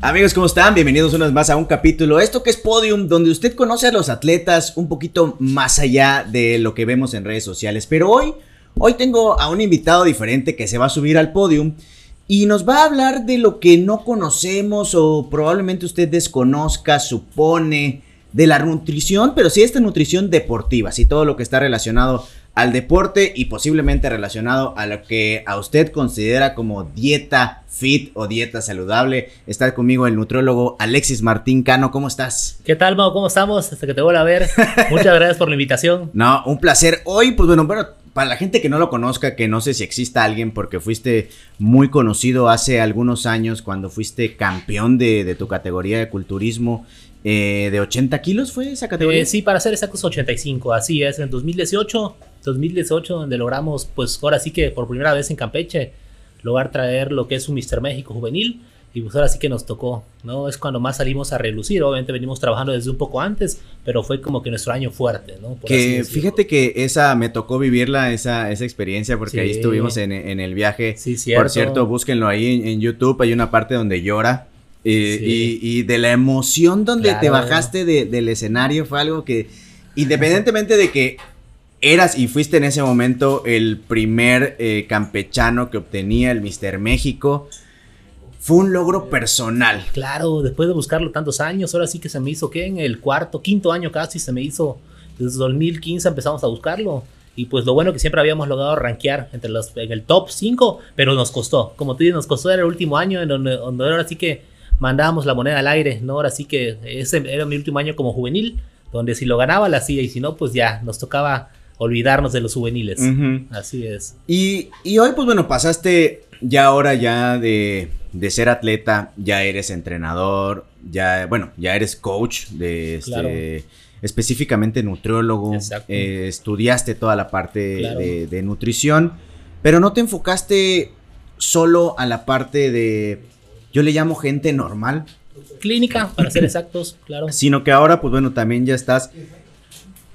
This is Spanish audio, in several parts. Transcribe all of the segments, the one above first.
Amigos, ¿cómo están? Bienvenidos una vez más a un capítulo, esto que es Podium, donde usted conoce a los atletas un poquito más allá de lo que vemos en redes sociales. Pero hoy, hoy tengo a un invitado diferente que se va a subir al podium y nos va a hablar de lo que no conocemos o probablemente usted desconozca, supone, de la nutrición, pero sí esta nutrición deportiva, sí todo lo que está relacionado al deporte y posiblemente relacionado a lo que a usted considera como dieta fit o dieta saludable. Está conmigo el nutriólogo Alexis Martín Cano. ¿Cómo estás? ¿Qué tal, Mau? ¿Cómo estamos? Hasta que te vuelva a ver. Muchas gracias por la invitación. No, un placer. Hoy, pues bueno, bueno, para la gente que no lo conozca, que no sé si exista alguien, porque fuiste muy conocido hace algunos años cuando fuiste campeón de, de tu categoría de culturismo eh, de 80 kilos fue esa categoría. Eh, sí, para ser exactos 85, así es, en 2018, 2018 donde logramos, pues ahora sí que por primera vez en Campeche, lograr traer lo que es un Mister México juvenil. Y pues ahora sí que nos tocó, ¿no? Es cuando más salimos a relucir. Obviamente venimos trabajando desde un poco antes, pero fue como que nuestro año fuerte, ¿no? que fíjate que esa me tocó vivirla, esa, esa experiencia, porque ahí estuvimos en, el viaje. Sí, cierto. Por cierto, búsquenlo ahí en YouTube. Hay una parte donde llora y, de la emoción donde te bajaste del escenario fue algo que, independientemente de que eras y fuiste en ese momento el primer eh, campechano que obtenía el Mister México, fue un logro personal. Claro, después de buscarlo tantos años, ahora sí que se me hizo, ¿qué? En el cuarto, quinto año casi se me hizo, desde 2015 empezamos a buscarlo. Y pues lo bueno que siempre habíamos logrado rankear entre los, en el top 5, pero nos costó. Como tú dices, nos costó era el último año en donde, donde ahora sí que mandábamos la moneda al aire, ¿no? Ahora sí que ese era mi último año como juvenil, donde si lo ganaba la hacía y si no, pues ya nos tocaba olvidarnos de los juveniles. Así es. Y, hoy, pues bueno, pasaste ya ahora ya de, ser atleta, ya eres entrenador, ya, bueno, ya eres coach de este, específicamente nutriólogo, eh, estudiaste toda la parte de, de nutrición, pero no te enfocaste solo a la parte de yo le llamo gente normal. Clínica, para ser exactos, claro. Sino que ahora, pues bueno, también ya estás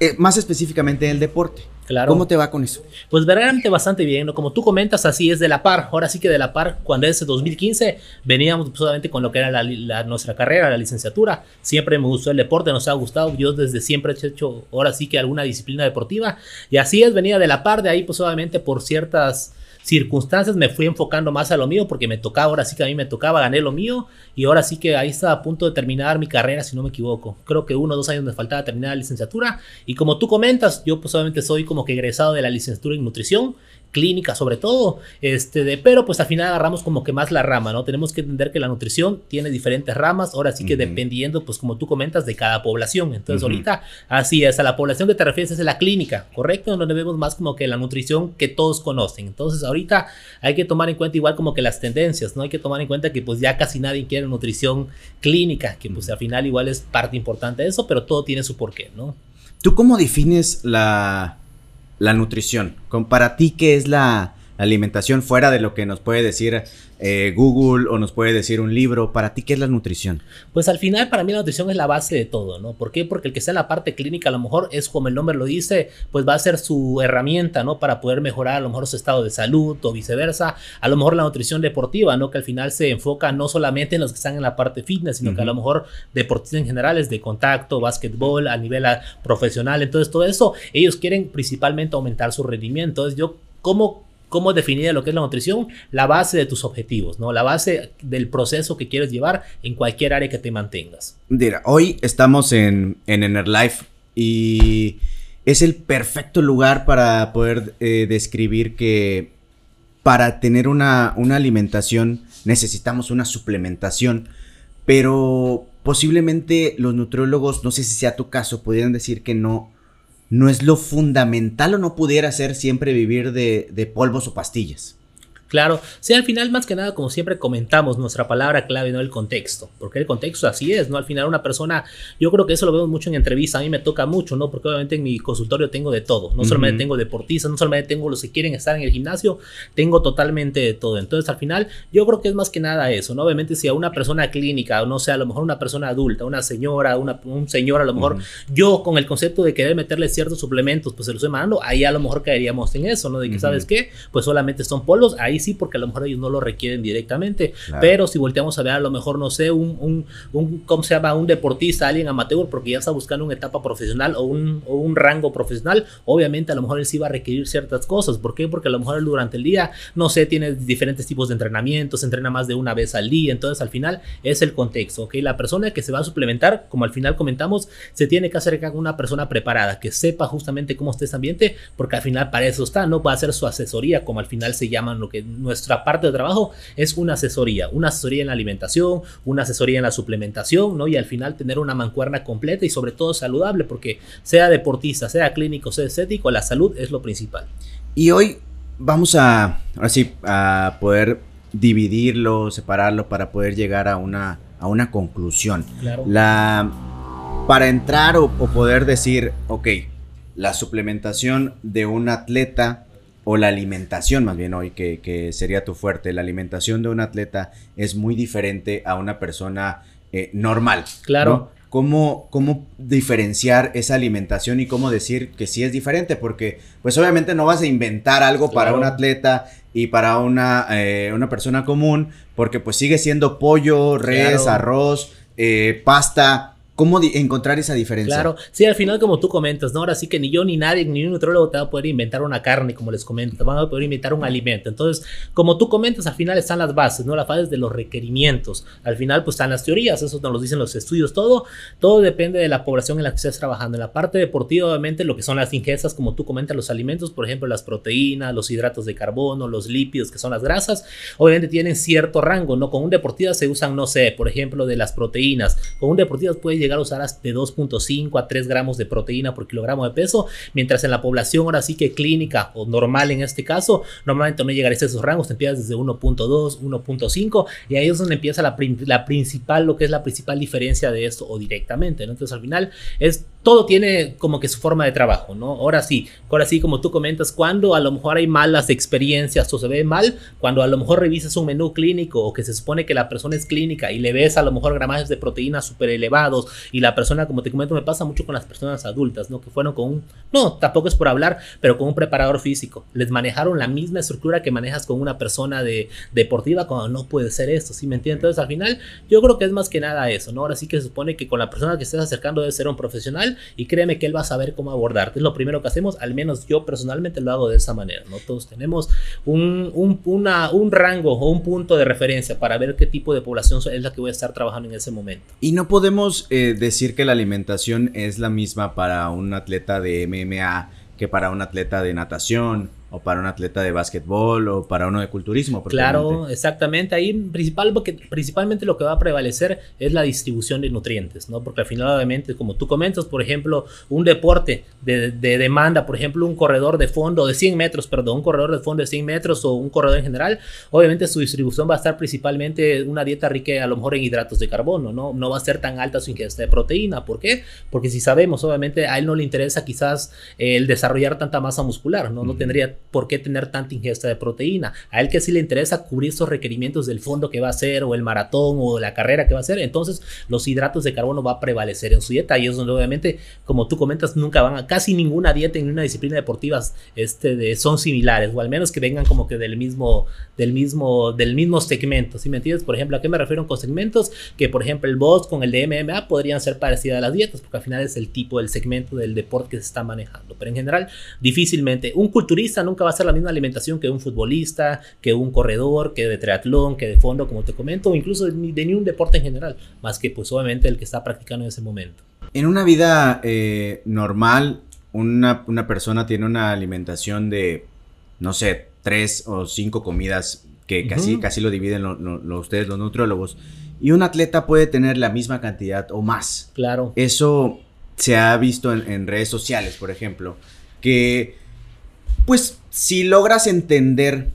eh, más específicamente en el deporte. Claro. ¿Cómo te va con eso? Pues verdaderamente bastante bien, ¿no? Como tú comentas, así es de la par. Ahora sí que de la par, cuando es 2015, veníamos solamente con lo que era la, nuestra carrera, la licenciatura. Siempre me gustó el deporte, nos ha gustado. Yo desde siempre he hecho, ahora sí que alguna disciplina deportiva. Y así es, venía de la par, de ahí pues obviamente por ciertas circunstancias me fui enfocando más a lo mío porque me tocaba, ahora sí que a mí me tocaba, gané lo mío y ahora sí que ahí estaba a punto de terminar mi carrera si no me equivoco. Creo que uno o dos años me faltaba terminar la licenciatura y como tú comentas, yo pues soy como que egresado de la licenciatura en nutrición clínica sobre todo, este, de, pero pues al final agarramos como que más la rama, ¿no? Tenemos que entender que la nutrición tiene diferentes ramas, ahora sí que dependiendo, pues como tú comentas, de cada población. Entonces ahorita, así es, a la población que te refieres es la clínica, ¿correcto? Donde vemos más como que la nutrición que todos conocen. Entonces ahorita hay que tomar en cuenta igual como que las tendencias, ¿no? Hay que tomar en cuenta que pues ya casi nadie quiere nutrición clínica, que pues al final igual es parte importante de eso, pero todo tiene su porqué, ¿no? ¿Tú cómo defines la la nutrición. Con, para ti, ¿qué es la alimentación fuera de lo que nos puede decir eh, Google o nos puede decir un libro. ¿Para ti qué es la nutrición? Pues al final para mí la nutrición es la base de todo, ¿no? ¿Por qué? Porque el que sea en la parte clínica a lo mejor es como el nombre lo dice, pues va a ser su herramienta, ¿no? Para poder mejorar a lo mejor su estado de salud o viceversa. A lo mejor la nutrición deportiva, ¿no? Que al final se enfoca no solamente en los que están en la parte fitness, sino que a lo mejor deportistas en general es de contacto, básquetbol, a nivel ah, profesional. Entonces todo eso, ellos quieren principalmente aumentar su rendimiento. Entonces yo, ¿cómo cómo definir lo que es la nutrición, la base de tus objetivos, ¿no? La base del proceso que quieres llevar en cualquier área que te mantengas. Mira, hoy estamos en, en Life y es el perfecto lugar para poder eh, describir que para tener una, una alimentación necesitamos una suplementación, pero posiblemente los nutriólogos, no sé si sea tu caso, pudieran decir que no, no es lo fundamental o no pudiera ser siempre vivir de, de polvos o pastillas. Claro, sí, al final más que nada, como siempre comentamos, nuestra palabra clave, no el contexto, porque el contexto así es, ¿no? Al final una persona, yo creo que eso lo vemos mucho en entrevistas, a mí me toca mucho, ¿no? Porque obviamente en mi consultorio tengo de todo, no solamente tengo deportistas, no solamente tengo los que quieren estar en el gimnasio, tengo totalmente de todo. Entonces al final yo creo que es más que nada eso, ¿no? Obviamente si a una persona clínica, o no sé, a lo mejor una persona adulta, una señora, una, un señor, a lo mejor yo con el concepto de querer meterle ciertos suplementos, pues se los estoy mandando, ahí a lo mejor caeríamos en eso, ¿no? De que, ¿sabes qué? Pues solamente son polvos, ahí sí porque a lo mejor ellos no lo requieren directamente, pero si volteamos a ver a lo mejor, no sé, un, un, un, ¿cómo se llama? Un deportista, alguien amateur, porque ya está buscando una etapa profesional o un, o un rango profesional, obviamente a lo mejor él sí va a requerir ciertas cosas. ¿Por qué? Porque a lo mejor él durante el día, no sé, tiene diferentes tipos de entrenamientos, entrena más de una vez al día, entonces al final es el contexto, ¿ok? La persona que se va a suplementar, como al final comentamos, se tiene que acercar con una persona preparada, que sepa justamente cómo está ese ambiente, porque al final para eso está, no va a ser su asesoría, como al final se llaman lo que nuestra parte de trabajo es una asesoría, una asesoría en la alimentación, una asesoría en la suplementación, ¿no? Y al final tener una mancuerna completa y sobre todo saludable, porque sea deportista, sea clínico, sea estético, la salud es lo principal. Y hoy vamos a, ahora sí, a poder dividirlo, separarlo para poder llegar a una, a una conclusión. Claro. La, para entrar o, o poder decir, ok, la suplementación de un atleta o la alimentación más bien hoy, que, que, sería tu fuerte, la alimentación de un atleta es muy diferente a una persona eh, normal. Claro. ¿no? ¿Cómo, ¿Cómo diferenciar esa alimentación y cómo decir que sí es diferente? Porque pues obviamente no vas a inventar algo Claro. para un atleta y para una, eh, una persona común, porque pues sigue siendo pollo, res, Claro. arroz, eh, pasta. ¿Cómo encontrar esa diferencia? Claro, sí, al final como tú comentas, ¿no? Ahora sí que ni yo ni nadie, ni un nutrólogo te va a poder inventar una carne, como les comento, van a poder inventar un alimento. Entonces, como tú comentas, al final están las bases, ¿no? Las bases de los requerimientos. Al final, pues están las teorías, eso nos lo dicen los estudios, todo. Todo depende de la población en la que estés trabajando. En la parte deportiva, obviamente, lo que son las ingestas, como tú comentas, los alimentos, por ejemplo, las proteínas, los hidratos de carbono, los lípidos, que son las grasas, obviamente tienen cierto rango, ¿no? Con un deportista se usan, no sé, por ejemplo, de las proteínas. Con un deportista puede llegar a usar hasta de 2.5 a 3 gramos de proteína por kilogramo de peso, mientras en la población ahora sí que clínica o normal en este caso, normalmente no llegarías a esos rangos, te empiezas desde 1.2, 1.5 y ahí es donde empieza la, la principal, lo que es la principal diferencia de esto o directamente, ¿no? Entonces al final es todo tiene como que su forma de trabajo, ¿no? Ahora sí, ahora sí, como tú comentas, cuando a lo mejor hay malas experiencias o se ve mal, cuando a lo mejor revisas un menú clínico o que se supone que la persona es clínica y le ves a lo mejor gramajes de proteínas súper elevados y la persona, como te comento, me pasa mucho con las personas adultas, ¿no? Que fueron con un, no, tampoco es por hablar, pero con un preparador físico. Les manejaron la misma estructura que manejas con una persona de deportiva cuando no puede ser esto, ¿sí me entiendes? Entonces al final yo creo que es más que nada eso, ¿no? Ahora sí que se supone que con la persona que estés acercando debe ser un profesional y créeme que él va a saber cómo abordarte. Es lo primero que hacemos, al menos yo personalmente lo hago de esa manera, ¿no? Todos tenemos un, un, una, un rango o un punto de referencia para ver qué tipo de población es la que voy a estar trabajando en ese momento. Y no podemos eh, decir que la alimentación es la misma para un atleta de MMA que para un atleta de natación o para un atleta de básquetbol o para uno de culturismo. Claro, exactamente. Ahí principal, porque principalmente lo que va a prevalecer es la distribución de nutrientes, ¿no? Porque al final, obviamente, como tú comentas, por ejemplo, un deporte de, de demanda, por ejemplo, un corredor de fondo de 100 metros, perdón, un corredor de fondo de 100 metros o un corredor en general, obviamente su distribución va a estar principalmente una dieta rica a lo mejor en hidratos de carbono, ¿no? No va a ser tan alta su ingesta de proteína. ¿Por qué? Porque si sabemos, obviamente, a él no le interesa quizás el desarrollar tanta masa muscular, ¿no? No tendría por qué tener tanta ingesta de proteína. A él que sí le interesa cubrir esos requerimientos del fondo que va a hacer o el maratón o la carrera que va a hacer, entonces los hidratos de carbono va a prevalecer en su dieta y es donde obviamente, como tú comentas, nunca van a casi ninguna dieta en una disciplina deportiva este, son similares o al menos que vengan como que del mismo, del mismo, del mismo segmento, ¿sí me entiendes? Por ejemplo, ¿a qué me refiero con segmentos? Que por ejemplo el boss con el de MMA podrían ser parecidas a las dietas porque al final es el tipo, el segmento del deporte que se está manejando, pero en general difícilmente. Un culturista nunca va a ser la misma alimentación que un futbolista, que un corredor, que de triatlón, que de fondo, como te comento, o incluso de, ni- de ni un deporte en general, más que pues obviamente el que está practicando en ese momento. En una vida eh, normal, una, una persona tiene una alimentación de, no sé, tres o cinco comidas que casi, casi lo dividen lo- lo- lo- ustedes, los nutriólogos. Y un atleta puede tener la misma cantidad o más. Claro. Eso se ha visto en, en redes sociales, por ejemplo, que pues si logras entender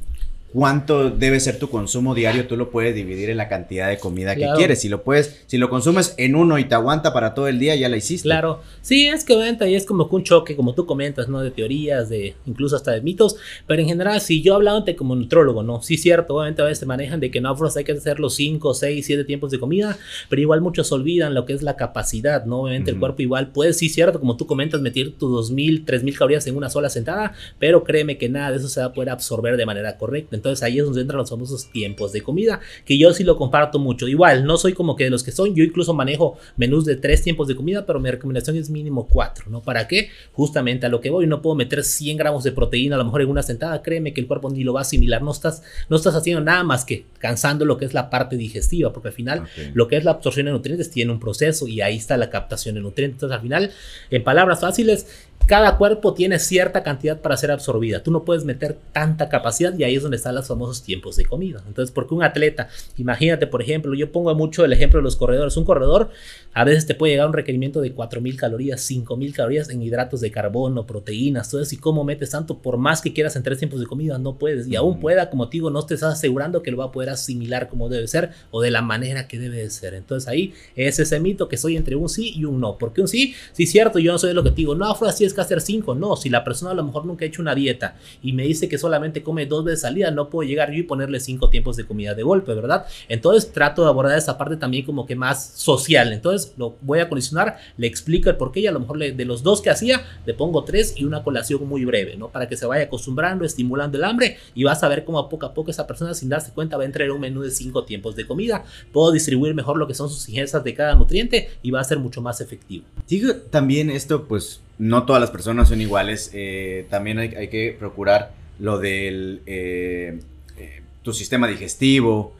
cuánto debe ser tu consumo diario, tú lo puedes dividir en la cantidad de comida Claro. que quieres. Si lo puedes, si lo consumes en uno y te aguanta para todo el día, ya la hiciste. Claro, sí, es que obviamente ahí es como que un choque, como tú comentas, ¿no? De teorías, de incluso hasta de mitos, pero en general, si yo hablándote como nutrólogo, ¿no? Sí, cierto, obviamente a veces manejan de que no, pues hay que hacer los 5, 6, 7 tiempos de comida, pero igual muchos olvidan lo que es la capacidad, ¿no? Obviamente el cuerpo igual puede, sí, cierto, como tú comentas, meter tus 2000, 3000 calorías en una sola sentada, pero créeme que nada de eso se va a poder absorber de manera correcta. Entonces, Entonces ahí es donde entran los famosos tiempos de comida, que yo sí lo comparto mucho. Igual, no soy como que de los que son, yo incluso manejo menús de tres tiempos de comida, pero mi recomendación es mínimo cuatro, ¿no? ¿Para qué? Justamente a lo que voy, no puedo meter 100 gramos de proteína a lo mejor en una sentada, créeme que el cuerpo ni lo va a asimilar, no estás, no estás haciendo nada más que cansando lo que es la parte digestiva, porque al final lo que es la absorción de nutrientes tiene un proceso y ahí está la captación de nutrientes. Entonces al final, en palabras fáciles, cada cuerpo tiene cierta cantidad para ser absorbida. Tú no puedes meter tanta capacidad y ahí es donde están los famosos tiempos de comida. Entonces, porque un atleta, imagínate, por ejemplo, yo pongo mucho el ejemplo de los corredores. Un corredor a veces te puede llegar a un requerimiento de 4.000 calorías, 5.000 calorías en hidratos de carbono, proteínas, todo eso. Y cómo metes tanto, por más que quieras en tres tiempos de comida, no puedes. Y aún pueda, como te digo, no te estás asegurando que lo va a poder asimilar como debe ser o de la manera que debe de ser. Entonces ahí es ese mito que soy entre un sí y un no. Porque un sí, sí es cierto, yo no soy de lo que te digo, no, fue así es que hacer 5. No, si la persona a lo mejor nunca ha hecho una dieta y me dice que solamente come dos veces al día, no puedo llegar yo y ponerle cinco tiempos de comida de golpe, ¿verdad? Entonces trato de abordar esa parte también como que más social. Entonces lo voy a condicionar, le explico el por qué y a lo mejor de los dos que hacía, le pongo tres y una colación muy breve, ¿no? Para que se vaya acostumbrando, estimulando el hambre y vas a ver cómo poco a poco esa persona sin darse cuenta va a entrar en un menú de cinco tiempos de comida. Puedo distribuir mejor lo que son sus ingestas de cada nutriente y va a ser mucho más efectivo. Digo, también esto pues no todas las personas son iguales. Eh, también hay, que procurar lo del eh, eh, tu sistema digestivo.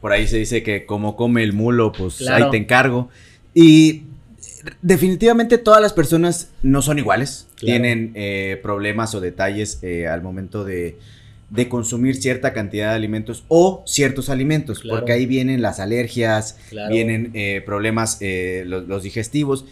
por ahí se dice que como come el mulo, pues ahí te encargo. Y definitivamente todas las personas no son iguales. Tienen problemas o detalles al momento de, consumir cierta cantidad de alimentos o ciertos alimentos, porque ahí vienen las alergias, vienen problemas los, digestivos.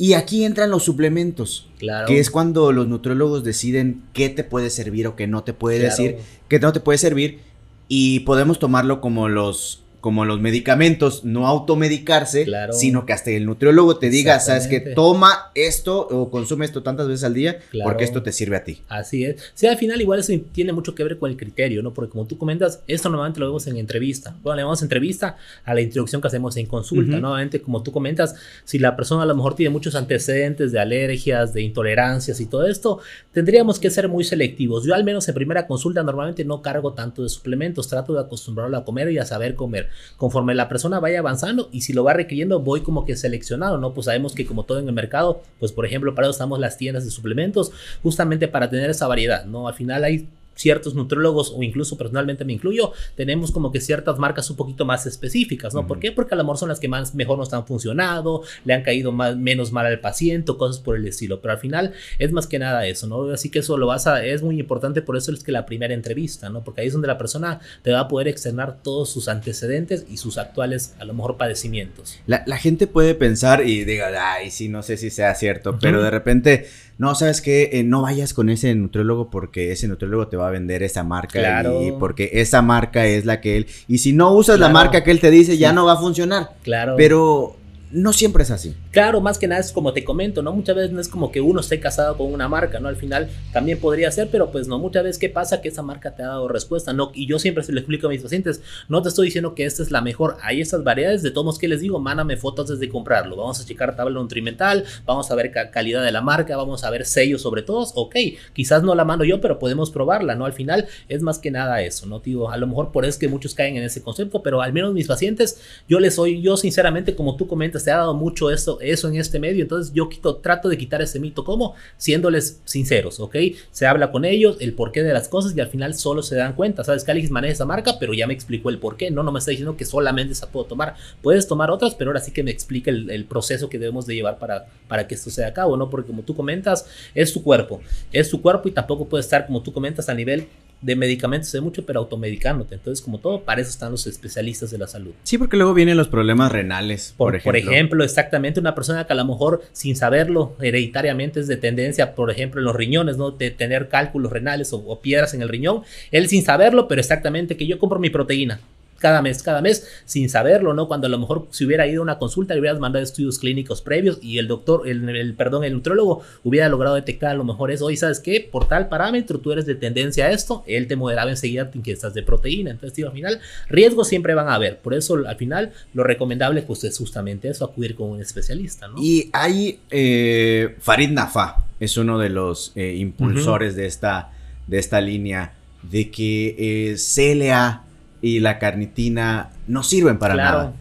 Y aquí entran los suplementos, claro. que es cuando los nutriólogos deciden qué te puede servir o qué no te puede decir, qué no te puede servir, y podemos tomarlo como los como los medicamentos, no automedicarse, sino que hasta el nutriólogo te diga, sabes que toma esto o consume esto tantas veces al día porque esto te sirve a ti. Así es. Sí, al final igual eso tiene mucho que ver con el criterio, ¿no? Porque como tú comentas, esto normalmente lo vemos en entrevista. Bueno, le vamos entrevista a la introducción que hacemos en consulta, Nuevamente, como tú comentas, si la persona a lo mejor tiene muchos antecedentes de alergias, de intolerancias y todo esto, tendríamos que ser muy selectivos. Yo al menos en primera consulta normalmente no cargo tanto de suplementos, trato de acostumbrarlo a comer y a saber comer conforme la persona vaya avanzando y si lo va requiriendo voy como que seleccionado, ¿no? Pues sabemos que como todo en el mercado, pues por ejemplo para eso estamos las tiendas de suplementos justamente para tener esa variedad, ¿no? Al final hay ciertos nutriólogos o incluso personalmente me incluyo, tenemos como que ciertas marcas un poquito más específicas, ¿no? ¿Por qué? Porque a lo mejor son las que más mejor nos han funcionado, le han caído más, menos mal al paciente, cosas por el estilo, pero al final es más que nada eso, ¿no? Así que eso lo vas a, es muy importante, por eso es que la primera entrevista, ¿no? Porque ahí es donde la persona te va a poder externar todos sus antecedentes y sus actuales, a lo mejor, padecimientos. La, gente puede pensar y diga, ay, sí, no sé si sea cierto, pero de repente no, sabes que eh, no vayas con ese nutriólogo porque ese nutriólogo te va a vender esa marca y porque esa marca es la que él y si no usas la marca que él te dice ya no va a funcionar. Claro. Pero no siempre es así. Claro, más que nada es como te comento, ¿no? Muchas veces no es como que uno esté casado con una marca, ¿no? Al final también podría ser, pero pues no, muchas veces ¿qué pasa? Que esa marca te ha dado respuesta, ¿no? Y yo siempre se lo explico a mis pacientes, no te estoy diciendo que esta es la mejor, hay esas variedades, de todos que les digo, mándame fotos desde comprarlo, vamos a checar tabla nutrimental, vamos a ver calidad de la marca, vamos a ver sellos sobre todos, ok, quizás no la mando yo, pero podemos probarla, ¿no? Al final es más que nada eso, ¿no? Digo, a lo mejor por eso es que muchos caen en ese concepto, pero al menos mis pacientes, yo les soy, yo sinceramente, como tú comentas, te ha dado mucho eso, eso en este medio, entonces yo quito, trato de quitar ese mito, ¿cómo? Siéndoles sinceros, ¿ok? Se habla con ellos, el porqué de las cosas y al final solo se dan cuenta, ¿sabes? Que Alex maneja esa marca, pero ya me explicó el porqué, no, no me está diciendo que solamente esa puedo tomar, puedes tomar otras, pero ahora sí que me explica el, proceso que debemos de llevar para, para que esto sea a cabo, ¿no? Porque como tú comentas, es tu cuerpo, es tu cuerpo y tampoco puede estar, como tú comentas, a nivel de medicamentos de mucho, pero automedicándote. Entonces, como todo, para eso están los especialistas de la salud. Sí, porque luego vienen los problemas renales, por, ejemplo. Por ejemplo, exactamente una persona que a lo mejor sin saberlo hereditariamente es de tendencia, por ejemplo, en los riñones, ¿no? De tener cálculos renales o, o piedras en el riñón. Él sin saberlo, pero exactamente que yo compro mi proteína cada mes, cada mes, sin saberlo, ¿no? Cuando a lo mejor si hubiera ido a una consulta, le hubieras mandado estudios clínicos previos y el doctor, el, perdón, el nutrólogo hubiera logrado detectar a lo mejor eso. Oye, ¿sabes qué? Por tal parámetro tú eres de tendencia a esto, él te moderaba enseguida que estás de proteína. Entonces, al final, riesgos siempre van a haber. Por eso, al final, lo recomendable pues es justamente eso, acudir con un especialista, ¿no? Y hay eh, Farid Nafa, es uno de los eh, impulsores de, esta, de esta línea de que eh, CLA y la carnitina no sirven para nada.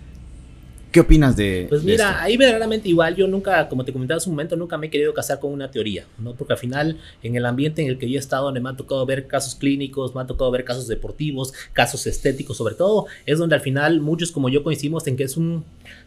¿Qué opinas de Pues mira, ahí verdaderamente igual yo nunca, como te comentaba hace un momento, nunca me he querido casar con una teoría, ¿no? Porque al final, en el ambiente en el que yo he estado, donde me ha tocado ver casos clínicos, me ha tocado ver casos deportivos, casos estéticos sobre todo, es donde al final muchos como yo coincidimos en que es un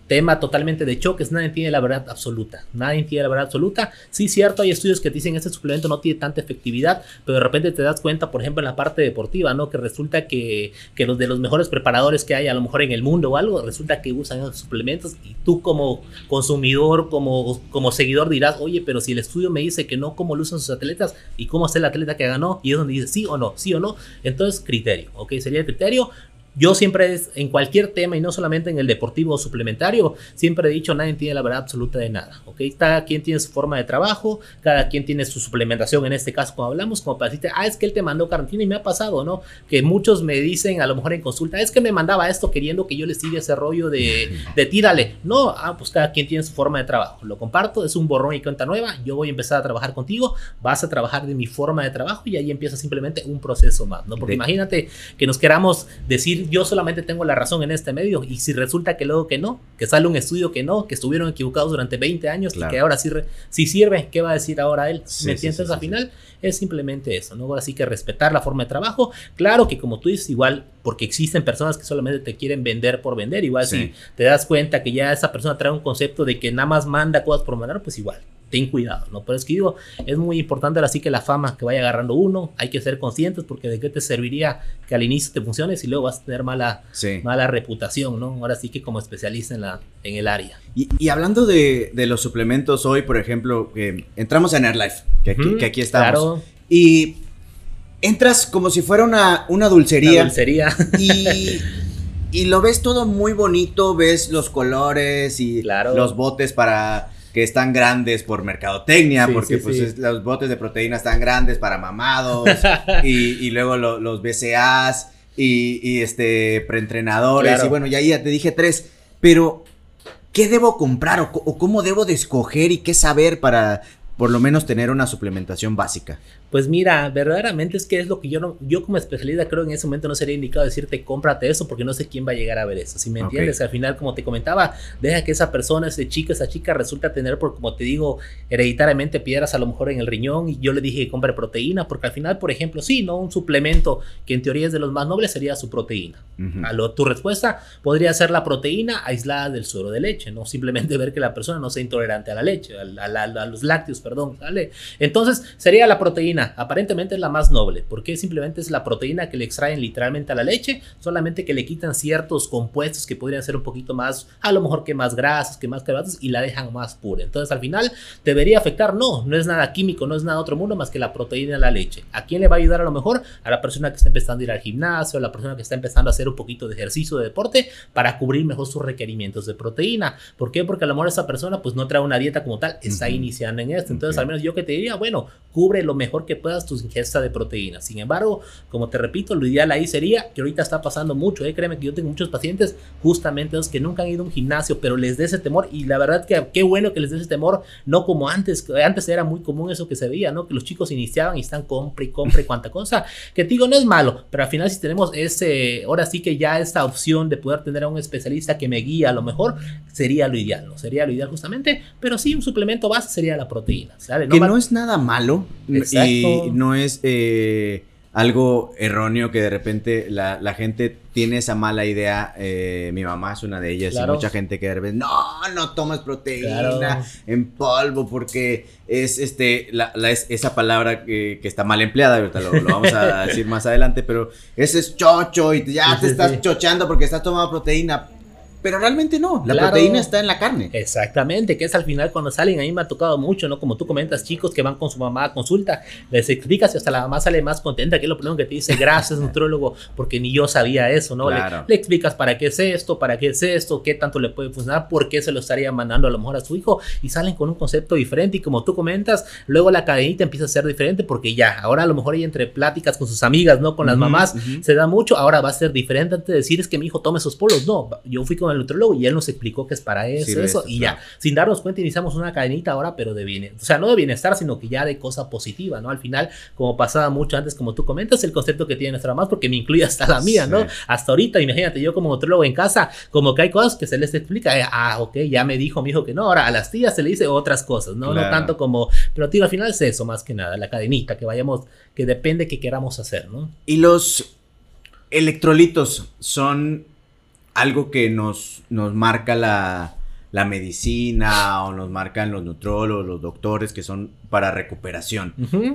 tema totalmente de choques, nadie tiene la verdad absoluta, nadie tiene la verdad absoluta. Sí, cierto, hay estudios que dicen este suplemento no tiene tanta efectividad, pero de repente te das cuenta, por ejemplo, en la parte deportiva, ¿no? Que resulta que, que los de los mejores preparadores que hay a lo mejor en el mundo o algo, resulta que usan esos suplementos y tú como consumidor, como, como seguidor dirás, oye, pero si el estudio me dice que no, ¿cómo lo usan sus atletas? ¿Y cómo es el atleta que ganó? Y es donde dice sí o no, sí o no. Entonces, criterio, ¿ok? Sería el criterio. Yo siempre, en cualquier tema, y no solamente en el deportivo o suplementario, siempre he dicho, nadie tiene la verdad absoluta de nada, ¿ok? Cada quien tiene su forma de trabajo, cada quien tiene su suplementación, en este caso, como hablamos, como para decirte, ah, es que él te mandó carnitina y me ha pasado, ¿no? Que muchos me dicen, a lo mejor en consulta, es que me mandaba esto queriendo que yo le siga ese rollo de, de tírale. No, ah, pues cada quien tiene su forma de trabajo. Lo comparto, es un borrón y cuenta nueva, yo voy a empezar a trabajar contigo, vas a trabajar de mi forma de trabajo y ahí empieza simplemente un proceso más, ¿no? Porque imagínate que nos queramos decir yo solamente tengo la razón en este medio y si resulta que luego que no, que sale un estudio que no, que estuvieron equivocados durante 20 años y que ahora sí, sí sirve, ¿qué va a decir ahora él? ¿Me entiendes? Al final es simplemente eso, ¿no? Ahora sí que respetar la forma de trabajo. Claro que como tú dices, igual, porque existen personas que solamente te quieren vender por vender, igual si te das cuenta que ya esa persona trae un concepto de que nada más manda cosas por mandar, pues igual, ten cuidado, ¿no? Pero es que digo, es muy importante ahora sí que la fama que vaya agarrando uno, hay que ser conscientes porque de qué te serviría que al inicio te funcione si luego vas a tener mala, mala reputación, ¿no? Ahora sí que como especialista en, la, en el área. Y, hablando de, de, los suplementos hoy, por ejemplo, entramos en Airlife, que aquí, que aquí estamos. Claro. Y entras como si fuera una, una dulcería. dulcería. Y... y lo ves todo muy bonito, ves los colores y los botes para que están grandes por mercadotecnia, porque pues los botes de proteína están grandes para mamados, y, luego los BCAs, y, este, preentrenadores, y bueno, ya, ya te dije tres, pero ¿qué debo comprar o, o, cómo debo de escoger y qué saber para por lo menos tener una suplementación básica? Pues mira, verdaderamente es que es lo que yo no, yo como especialista creo en ese momento no sería indicado decirte cómprate eso porque no sé quién va a llegar a ver eso. Si me entiendes, al final, como te comentaba, deja que esa persona, ese chico, esa chica resulta tener, por como te digo, hereditariamente piedras a lo mejor en el riñón y yo le dije que compre proteína porque al final, por ejemplo, sí, no un suplemento que en teoría es de los más nobles sería su proteína. a lo, tu respuesta podría ser la proteína aislada del suero de leche, no simplemente ver que la persona no sea intolerante a la leche, a, a los lácteos, perdón. Entonces sería la proteína aparentemente es la más noble, porque simplemente es la proteína que le extraen literalmente a la leche, solamente que le quitan ciertos compuestos que podrían ser un poquito más, a lo mejor que más grasas, que más carbohidratos y la dejan más pura. Entonces al final debería afectar, no, no es nada químico, no es nada otro mundo más que la proteína de la leche. ¿A quién le va a ayudar a lo mejor? A la persona que está empezando a ir al gimnasio, a la persona que está empezando a hacer un poquito de ejercicio de deporte para cubrir mejor sus requerimientos de proteína. ¿Por qué? Porque a lo mejor esa persona pues no trae una dieta como tal, está iniciando en esto. Entonces al menos yo que te diría, bueno, cubre lo mejor que puedas tus ingestas de proteínas. Sin embargo, como te repito, lo ideal ahí sería, que ahorita está pasando mucho, ¿eh? créeme que yo tengo muchos pacientes, justamente los que nunca han ido a un gimnasio, pero les dé ese temor y la verdad que qué bueno que les dé ese temor, no como antes, antes era muy común eso que se veía, ¿no? Que los chicos iniciaban y están compre y compre cuanta cosa, que te digo, no es malo, pero al final si tenemos ese, ahora sí que ya esta opción de poder tener a un especialista que me guía a lo mejor, sería lo ideal, ¿no? Sería lo ideal justamente, pero sí un suplemento base sería la proteína, ¿sale? que no es nada malo. Exacto no es eh, algo erróneo que de repente la, gente tiene esa mala idea. Eh, mi mamá es una de ellas y mucha gente que de repente, no, no tomes proteína en polvo porque es este esa palabra que, está mal empleada, ahorita lo, vamos a decir más adelante, pero ese es chocho y ya te estás chocheando porque estás tomando proteína. Pero realmente no, la proteína está en la carne. Exactamente, que es al final cuando salen, a mí me ha tocado mucho, ¿no? Como tú comentas, chicos que van con su mamá a consulta, les explicas y hasta la mamá sale más contenta, que es lo primero que te dice, gracias, nutrólogo, porque ni yo sabía eso, ¿no? Le, explicas para qué es esto, para qué es esto, qué tanto le puede funcionar, por qué se lo estaría mandando a lo mejor a su hijo, y salen con un concepto diferente, y como tú comentas, luego la cadenita empieza a ser diferente, porque ya, ahora a lo mejor hay entre pláticas con sus amigas, ¿no? Con las mamás, se da mucho, ahora va a ser diferente antes de decir es que mi hijo tome esos polos, no, yo fui con el nutrólogo y él nos explicó que es para eso, eso, y ya, sin darnos cuenta iniciamos una cadenita ahora, pero de bienestar, o sea, no de bienestar, sino que ya de cosa positiva, ¿no? Al final, como pasaba mucho antes, como tú comentas, el concepto que tiene nuestra mamá, porque me incluye hasta la mía, ¿no? Hasta ahorita, imagínate, yo como nutrólogo en casa, como que hay cosas que se les explica, eh, ah, ok, ya me dijo mi hijo que no, ahora a las tías se le dice otras cosas, ¿no? No tanto como, pero tío, al final es eso más que nada, la cadenita, que vayamos, que depende que queramos hacer, ¿no? Y los electrolitos son algo que nos, nos marca la, la medicina o nos marcan los nutrólogos, los doctores que son para recuperación.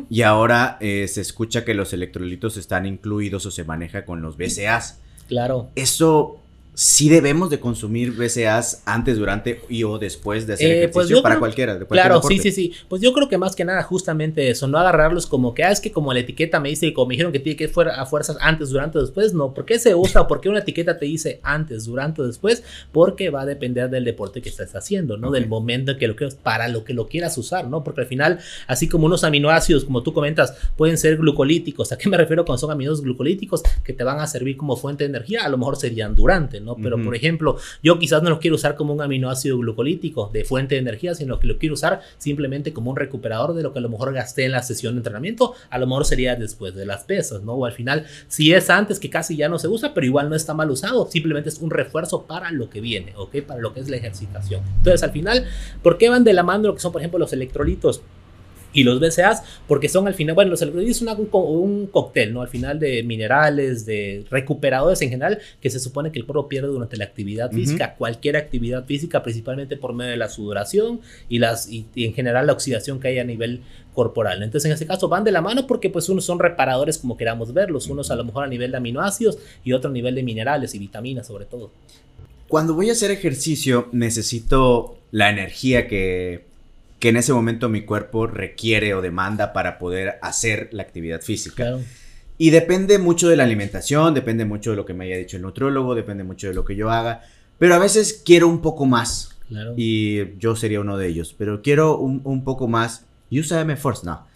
Y ahora eh, se escucha que los electrolitos están incluidos o se maneja con los BCAs. Claro. Eso si debemos de consumir BCAAs antes, durante y o después de hacer eh, pues ejercicio para cualquiera. De claro, sí, sí, sí. Pues yo creo que más que nada justamente eso, no agarrarlos como que, ah, es que como la etiqueta me dice y como me dijeron que tiene que fuera a fuerzas antes, durante o después, no. ¿Por qué se usa o por qué una etiqueta te dice antes, durante o después? Porque va a depender del deporte que estés haciendo, ¿no? Del momento que lo quieras, para lo que lo quieras usar, ¿no? Porque al final, así como unos aminoácidos, como tú comentas, pueden ser glucolíticos. ¿A qué me refiero cuando son aminoácidos glucolíticos que te van a servir como fuente de energía? A lo mejor serían durante, ¿no? Pero, por ejemplo, yo quizás no lo quiero usar como un aminoácido glucolítico de fuente de energía, sino que lo quiero usar simplemente como un recuperador de lo que a lo mejor gasté en la sesión de entrenamiento, a lo mejor sería después de las pesas, ¿no? O al final, si es antes que casi ya no se usa, pero igual no está mal usado, simplemente es un refuerzo para lo que viene, ¿ok? Para lo que es la ejercitación. Entonces, al final, ¿por qué van de la mano lo que son, por ejemplo, los electrolitos? Y los BCAAs, porque son al final, bueno, los electrolitos son un, un, cóctel, ¿no? Al final de minerales, de recuperadores en general, que se supone que el cuerpo pierde durante la actividad física, cualquier actividad física, principalmente por medio de la sudoración y, las, y, en general la oxidación que hay a nivel corporal. Entonces, en este caso van de la mano porque pues unos son reparadores como queramos verlos, unos a lo mejor a nivel de aminoácidos y otro a nivel de minerales y vitaminas sobre todo. Cuando voy a hacer ejercicio necesito la energía que que en ese momento mi cuerpo requiere o demanda para poder hacer la actividad física. Y depende mucho de la alimentación, depende mucho de lo que me haya dicho el nutrólogo, depende mucho de lo que yo haga, pero a veces quiero un poco más. Y yo sería uno de ellos, pero quiero un, poco más. Use AM Force, no.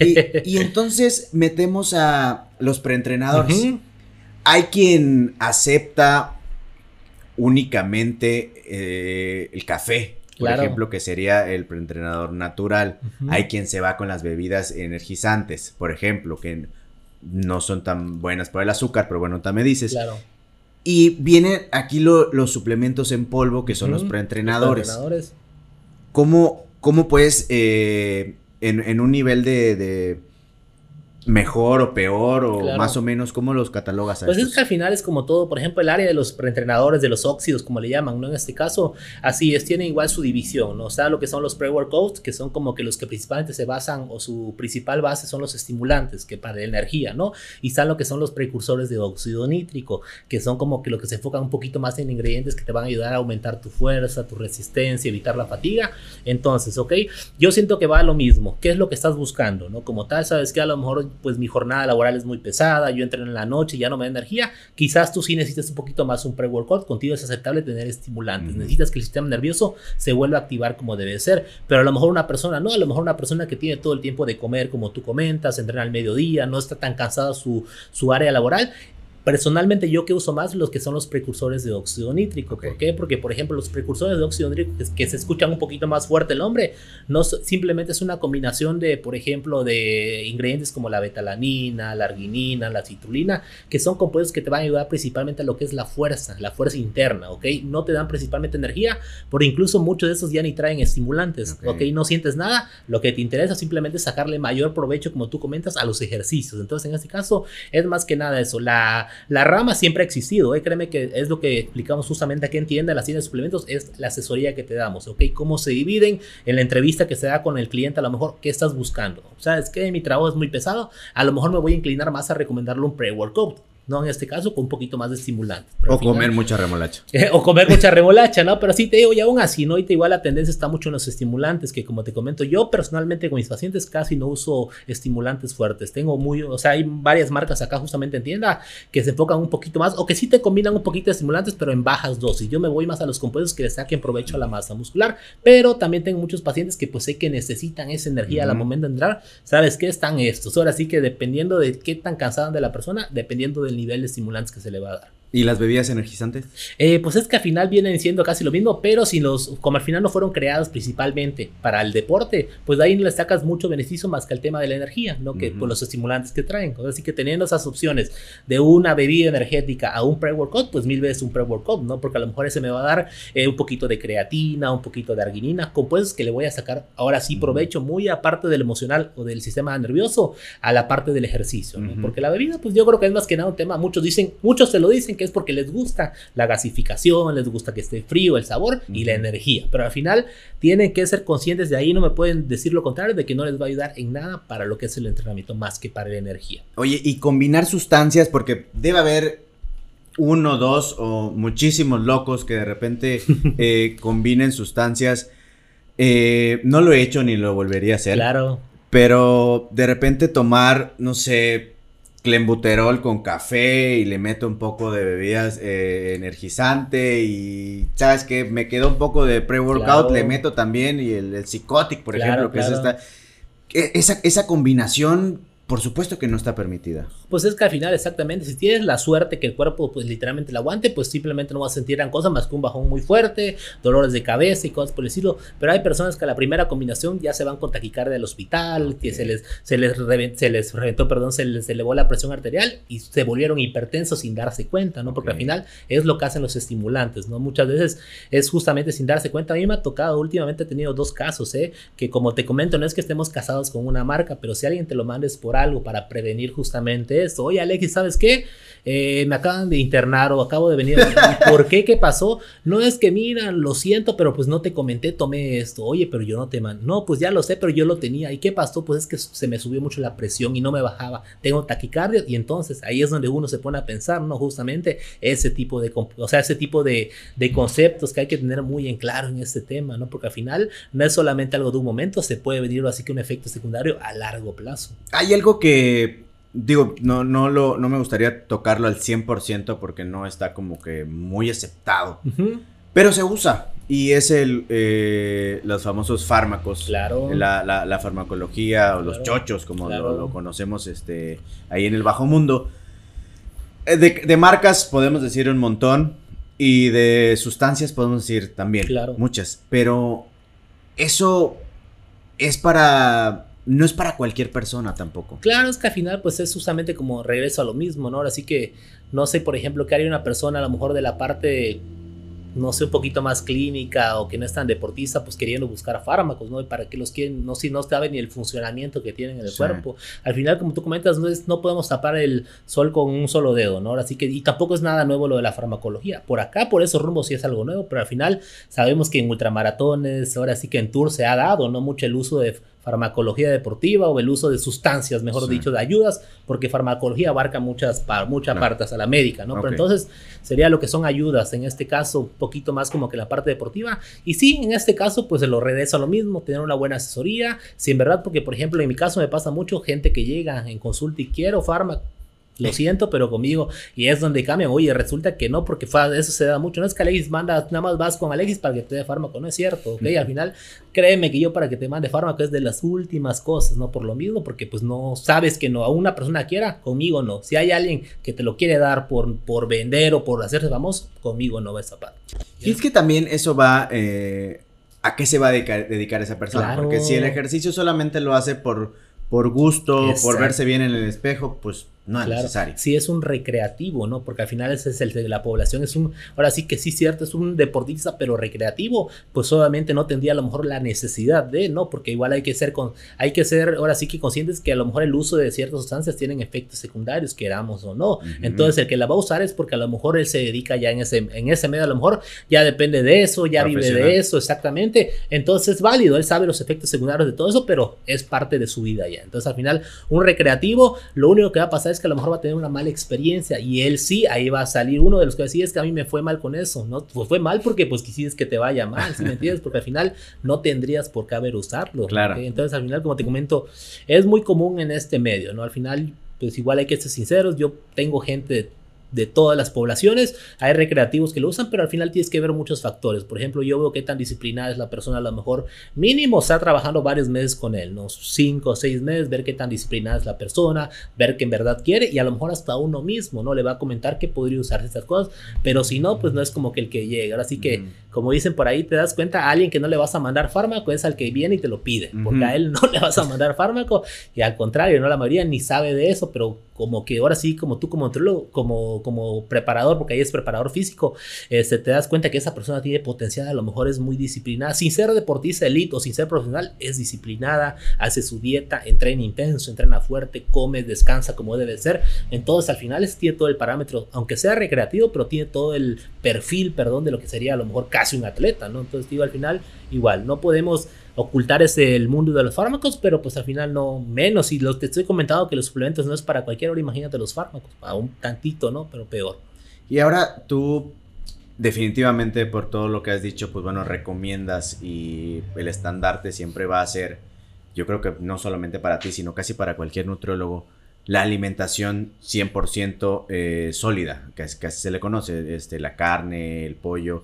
Y, entonces metemos a los preentrenadores. Hay quien acepta únicamente eh, el café por ejemplo, que sería el preentrenador natural. Hay quien se va con las bebidas energizantes, por ejemplo, que no son tan buenas por el azúcar, pero bueno, también me dices. Claro. Y vienen aquí los suplementos en polvo, que son los preentrenadores. ¿Cómo, ¿Cómo puedes, eh, en, un nivel de mejor o peor o más o menos cómo los catalogas a pues es que al final es como todo por ejemplo el área de los preentrenadores de los óxidos como le llaman no en este caso así es tiene igual su división no o sea lo que son los pre-workouts que son como que los que principalmente se basan o su principal base son los estimulantes que para la energía no y están lo que son los precursores de óxido nítrico que son como que lo que se enfocan un poquito más en ingredientes que te van a ayudar a aumentar tu fuerza tu resistencia evitar la fatiga. Entonces ok yo siento que va a lo mismo. Qué es lo que estás buscando no como tal sabes que a lo mejor pues mi jornada laboral es muy pesada, yo entreno en la noche y ya no me da energía, quizás tú sí necesitas un poquito más un pre-workout, contigo es aceptable tener estimulantes, necesitas que el sistema nervioso se vuelva a activar como debe ser, pero a lo mejor una persona, no, a lo mejor una persona que tiene todo el tiempo de comer como tú comentas, entrena al mediodía, no está tan cansada su, su área laboral, Personalmente yo que uso más los que son los precursores de óxido nítrico. ¿Por qué? Porque por ejemplo los precursores de óxido nítrico que, se escuchan un poquito más fuerte el nombre, no simplemente es una combinación de, por ejemplo, de ingredientes como la betalanina, la arginina, la citrulina, que son compuestos que te van a ayudar principalmente a lo que es la fuerza, la fuerza interna, ¿ok? No te dan principalmente energía, porque incluso muchos de esos ya ni traen estimulantes, ¿ok? No sientes nada, lo que te interesa simplemente es sacarle mayor provecho, como tú comentas, a los ejercicios. Entonces en este caso es más que nada eso, la la rama siempre ha existido, ¿eh? créeme que es lo que explicamos justamente aquí en tienda, las tiendas de suplementos, es la asesoría que te damos, ¿ok? Cómo se dividen en la entrevista que se da con el cliente, a lo mejor, ¿qué estás buscando? O sea, es que mi trabajo es muy pesado, a lo mejor me voy a inclinar más a recomendarle un pre-workout ¿no? En este caso, con un poquito más de estimulante. O comer mucha remolacha. o comer mucha remolacha, ¿no? Pero sí te digo, y aún así, ¿no? Y te igual la tendencia está mucho en los estimulantes, que como te comento, yo personalmente con mis pacientes casi no uso estimulantes fuertes. Tengo muy, o sea, hay varias marcas acá justamente en tienda que se enfocan un poquito más, o que sí te combinan un poquito de estimulantes, pero en bajas dosis. Yo me voy más a los compuestos que le saquen provecho a la masa muscular, pero también tengo muchos pacientes que pues sé que necesitan esa energía al momento de entrar. ¿Sabes qué? Están estos. Ahora sí que dependiendo de qué tan cansada de la persona, dependiendo del nivel de estimulantes que se le va a dar. ¿Y las bebidas energizantes? Eh, pues es que al final vienen siendo casi lo mismo, pero si los, como al final no fueron creados principalmente para el deporte, pues de ahí no le sacas mucho beneficio más que el tema de la energía, ¿no? Que por los estimulantes que traen. Así que teniendo esas opciones de una bebida energética a un pre-workout, pues mil veces un pre-workout, ¿no? Porque a lo mejor ese me va a dar eh, un poquito de creatina, un poquito de arginina, compuestos que le voy a sacar ahora sí provecho muy aparte del emocional o del sistema nervioso a la parte del ejercicio, ¿no? Porque la bebida, pues yo creo que es más que nada un tema, muchos dicen, muchos se lo dicen que es porque les gusta la gasificación, les gusta que esté frío el sabor y la energía. Pero al final tienen que ser conscientes de ahí, no me pueden decir lo contrario, de que no les va a ayudar en nada para lo que es el entrenamiento más que para la energía. Oye, y combinar sustancias, porque debe haber uno, dos o muchísimos locos que de repente eh, combinen sustancias. Eh, no lo he hecho ni lo volvería a hacer. Claro. Pero de repente tomar, no sé, clenbuterol con café y le meto un poco de bebidas eh, energizante y sabes que me quedó un poco de pre-workout, le meto también y el, el Psicotic, por ejemplo, que es esta... E, esa, esa combinación por supuesto que no está permitida. Pues es que al final, exactamente, si tienes la suerte que el cuerpo pues literalmente la aguante, pues simplemente no vas a sentir gran cosa más que un bajón muy fuerte, dolores de cabeza y cosas por el estilo. Pero hay personas que a la primera combinación ya se van con taquicardia al hospital, que se les, se les, se les reventó, perdón, se les elevó la presión arterial y se volvieron hipertensos sin darse cuenta, ¿no? Porque al final es lo que hacen los estimulantes, ¿no? Muchas veces es justamente sin darse cuenta. A mí me ha tocado, últimamente he tenido dos casos, ¿eh? Que como te comento, no es que estemos casados con una marca, pero si alguien te lo mandes por algo para prevenir justamente esto. Oye, Alexis, ¿sabes qué? Eh, me acaban de internar o acabo de venir. ¿Por qué? ¿Qué pasó? No es que, mira, lo siento, pero pues no te comenté, tomé esto. Oye, pero yo no te man. No, pues ya lo sé, pero yo lo tenía. ¿Y qué pasó? Pues es que se me subió mucho la presión y no me bajaba. Tengo taquicardia y entonces ahí es donde uno se pone a pensar, ¿no? Justamente ese tipo de, o sea, ese tipo de, de conceptos que hay que tener muy en claro en este tema, ¿no? Porque al final no es solamente algo de un momento, se puede venir así que un efecto secundario a largo plazo. Hay algo que Digo, no, no, lo, no me gustaría tocarlo al 100% porque no está como que muy aceptado. Pero se usa. Y es el, eh, los famosos fármacos. Claro. La, la, farmacología o los chochos, como lo, conocemos este, ahí en el bajo mundo. Eh, de, de, marcas podemos decir un montón. Y de sustancias podemos decir también. Claro. Muchas. Pero eso es para no es para cualquier persona tampoco. Claro, es que al final pues es justamente como regreso a lo mismo, ¿no? Así que no sé, por ejemplo, que haría una persona a lo mejor de la parte no sé, un poquito más clínica o que no es tan deportista, pues queriendo buscar fármacos, ¿no? Y para que los quieren, no si no saben ni el funcionamiento que tienen en el cuerpo. Al final, como tú comentas, no, es, no podemos tapar el sol con un solo dedo, ¿no? Así que, y tampoco es nada nuevo lo de la farmacología. Por acá, por esos rumbos sí es algo nuevo, pero al final sabemos que en ultramaratones, ahora sí que en Tour se ha dado, ¿no? Mucho el uso de farmacología deportiva o el uso de sustancias, mejor dicho, de ayudas, porque farmacología abarca muchas, muchas partes a la médica, ¿no? Pero entonces sería lo que son ayudas, en este caso un poquito más como que la parte deportiva. Y sí, en este caso pues se lo regreso a lo mismo, tener una buena asesoría, si en verdad, porque por ejemplo en mi caso me pasa mucho gente que llega en consulta y quiero fármaco lo siento, pero conmigo. Y es donde cambian. Oye, resulta que no, porque eso se da mucho. No es que Alexis manda, nada más vas con Alexis para que te dé fármaco. No es cierto, ¿ok? Al final, créeme que yo para que te mande fármaco es de las últimas cosas, ¿no? Por lo mismo, porque pues no sabes que no, a una persona quiera, conmigo no. Si hay alguien que te lo quiere dar por, por vender o por hacerse famoso, conmigo no va a escapar. Y es que también eso va... Eh, ¿A qué se va a dedicar, esa persona? Porque si el ejercicio solamente lo hace por, por gusto, por verse bien en el espejo, pues no es necesario. Sí, es un recreativo, ¿no? Porque al final ese es el de la población. Es un, ahora sí que sí, cierto, es un deportista, pero recreativo, pues obviamente no tendría a lo mejor la necesidad de, ¿no? Porque igual hay que ser, con, hay que ser, ahora sí que conscientes que a lo mejor el uso de ciertas sustancias tienen efectos secundarios, queramos o no. Entonces, el que la va a usar es porque a lo mejor él se dedica ya en ese, en ese medio, a lo mejor ya depende de eso, ya vive de eso, exactamente. Entonces es válido, él sabe los efectos secundarios de todo eso, pero es parte de su vida ya. Entonces, al final, un recreativo, lo único que va a pasar es que a lo mejor va a tener una mala experiencia y él sí, ahí va a salir uno de los que decía es que a mí me fue mal con eso, ¿no? Pues fue mal porque pues quisiste que te vaya mal, ¿sí me entiendes? Porque al final no tendrías por qué haber usarlo. Claro. Entonces al final, como te comento, es muy común en este medio, ¿no? Al final, pues igual hay que ser sinceros, yo tengo gente de todas las poblaciones. Hay recreativos que lo usan, pero al final tienes que ver muchos factores. Por ejemplo, yo veo qué tan disciplinada es la persona, a lo mejor mínimo está trabajando varios meses con él, ¿no? Cinco o seis meses, ver qué tan disciplinada es la persona, ver que en verdad quiere y a lo mejor hasta uno mismo, ¿no? Le va a comentar que podría usar estas cosas, pero si no, pues no es como que el que llega. Así que, como dicen por ahí, te das cuenta, a alguien que no le vas a mandar fármaco es al que viene y te lo pide, porque a él no le vas a mandar fármaco y al contrario, no la mayoría ni sabe de eso, pero como que ahora sí, como tú como como, como preparador, porque ahí es preparador físico, este, te das cuenta que esa persona tiene potencial, a lo mejor es muy disciplinada, sin ser deportista elite o sin ser profesional, es disciplinada, hace su dieta, entrena intenso, entrena fuerte, come, descansa como debe ser. Entonces al final tiene todo el parámetro, aunque sea recreativo, pero tiene todo el perfil, perdón, de lo que sería a lo mejor casi un atleta, ¿no? Entonces digo, al final igual, no podemos ocultar ese el mundo de los fármacos, pero pues al final no menos. Y lo, te estoy comentando que los suplementos no es para cualquier hora, imagínate los fármacos, a un tantito, ¿no? Pero peor. Y ahora tú, definitivamente por todo lo que has dicho, pues bueno, recomiendas y el estandarte siempre va a ser, yo creo que no solamente para ti, sino casi para cualquier nutriólogo, la alimentación 100% eh, sólida, que, que, así se le conoce, este, la carne, el pollo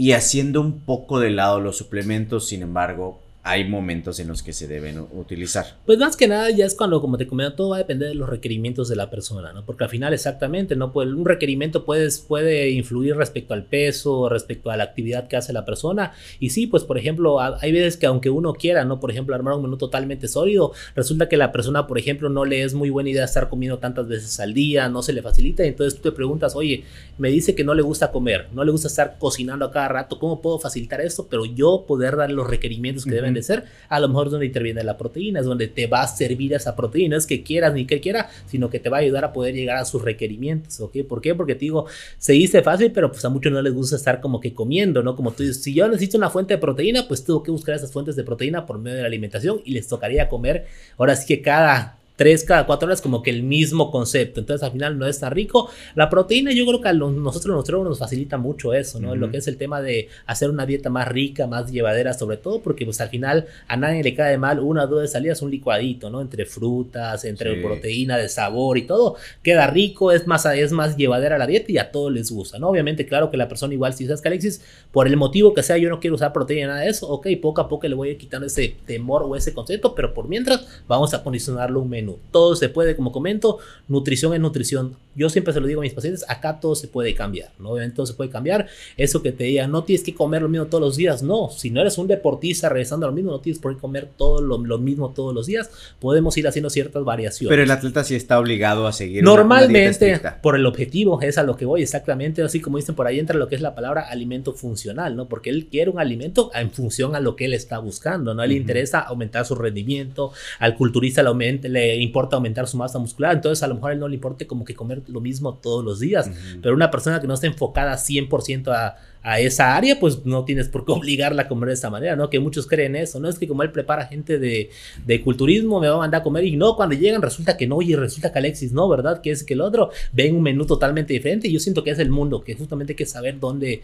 y haciendo un poco de lado los suplementos, sin embargo, hay momentos en los que se deben utilizar. Pues más que nada ya es cuando, como te comento, todo va a depender de los requerimientos de la persona, ¿no? Porque al final exactamente, ¿no? Pues un requerimiento puede, puede influir respecto al peso, respecto a la actividad que hace la persona. Y sí, pues por ejemplo, hay veces que aunque uno quiera, ¿no? Por ejemplo, armar un menú totalmente sólido, resulta que la persona, por ejemplo, no le es muy buena idea estar comiendo tantas veces al día, no se le facilita. Y entonces tú te preguntas, oye, me dice que no le gusta comer, no le gusta estar cocinando a cada rato, ¿cómo puedo facilitar esto? Pero yo poder dar los requerimientos que deben de ser, a lo mejor es donde interviene la proteína, es donde te va a servir esa proteína, es que quieras ni que quiera, sino que te va a ayudar a poder llegar a sus requerimientos, ¿ok? ¿Por qué? Porque te digo, se dice fácil, pero pues a muchos no les gusta estar como que comiendo, ¿no? Como tú dices, si yo necesito una fuente de proteína, pues tengo que buscar esas fuentes de proteína por medio de la alimentación y les tocaría comer, ahora sí que cada tres cada cuatro horas como que el mismo concepto. Entonces al final no es tan rico. La proteína yo creo que a nosotros nosotros nos facilita mucho eso, ¿no? Lo que es el tema de hacer una dieta más rica, más llevadera sobre todo, porque pues al final a nadie le cae mal una o dos de salidas, un licuadito, ¿no? Entre frutas, entre proteína de sabor y todo. Queda rico, es más, es más llevadera la dieta y a todos les gusta, ¿no? Obviamente, claro que la persona igual si sabes que Alexis, por el motivo que sea, yo no quiero usar proteína, nada de eso, ok, poco a poco le voy a ir quitando ese temor o ese concepto, pero por mientras vamos a condicionarlo un menú todo se puede, como comento, nutrición es nutrición. Yo siempre se lo digo a mis pacientes, acá todo se puede cambiar, ¿no? Obviamente todo se puede cambiar. Eso que te diga, no tienes que comer lo mismo todos los días, no. Si no eres un deportista regresando a lo mismo, no tienes por qué comer todo lo, mismo todos los días. Podemos ir haciendo ciertas variaciones. Pero el atleta sí está obligado a seguir. Normalmente, por el objetivo, es a lo que voy exactamente, así como dicen por ahí entra lo que es la palabra alimento funcional, ¿no? Porque él quiere un alimento en función a lo que él está buscando, ¿no? A él le interesa aumentar su rendimiento, al culturista le, le importa aumentar su masa muscular, entonces a lo mejor a él no le importa como que comer lo mismo todos los días, pero una persona que no está enfocada 100% a, a esa área, pues no tienes por qué obligarla a comer de esa manera, ¿no? Que muchos creen eso, ¿no? Es que como él prepara gente de, de culturismo, me va a mandar a comer y no, cuando llegan resulta que no, y resulta que Alexis no, ¿verdad? Que es que el otro ven un menú totalmente diferente y yo siento que es el mundo, que justamente hay que saber dónde,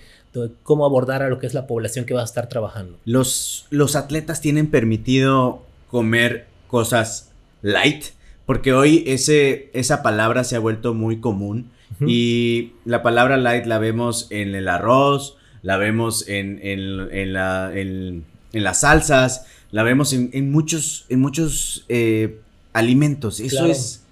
cómo abordar a lo que es la población que va a estar trabajando. Los, los atletas tienen permitido comer cosas light, porque hoy ese, esa palabra se ha vuelto muy común y la palabra light la vemos en el arroz, la vemos en, en, la, en, las salsas, la vemos en, muchos, en muchos eh, alimentos. Eso es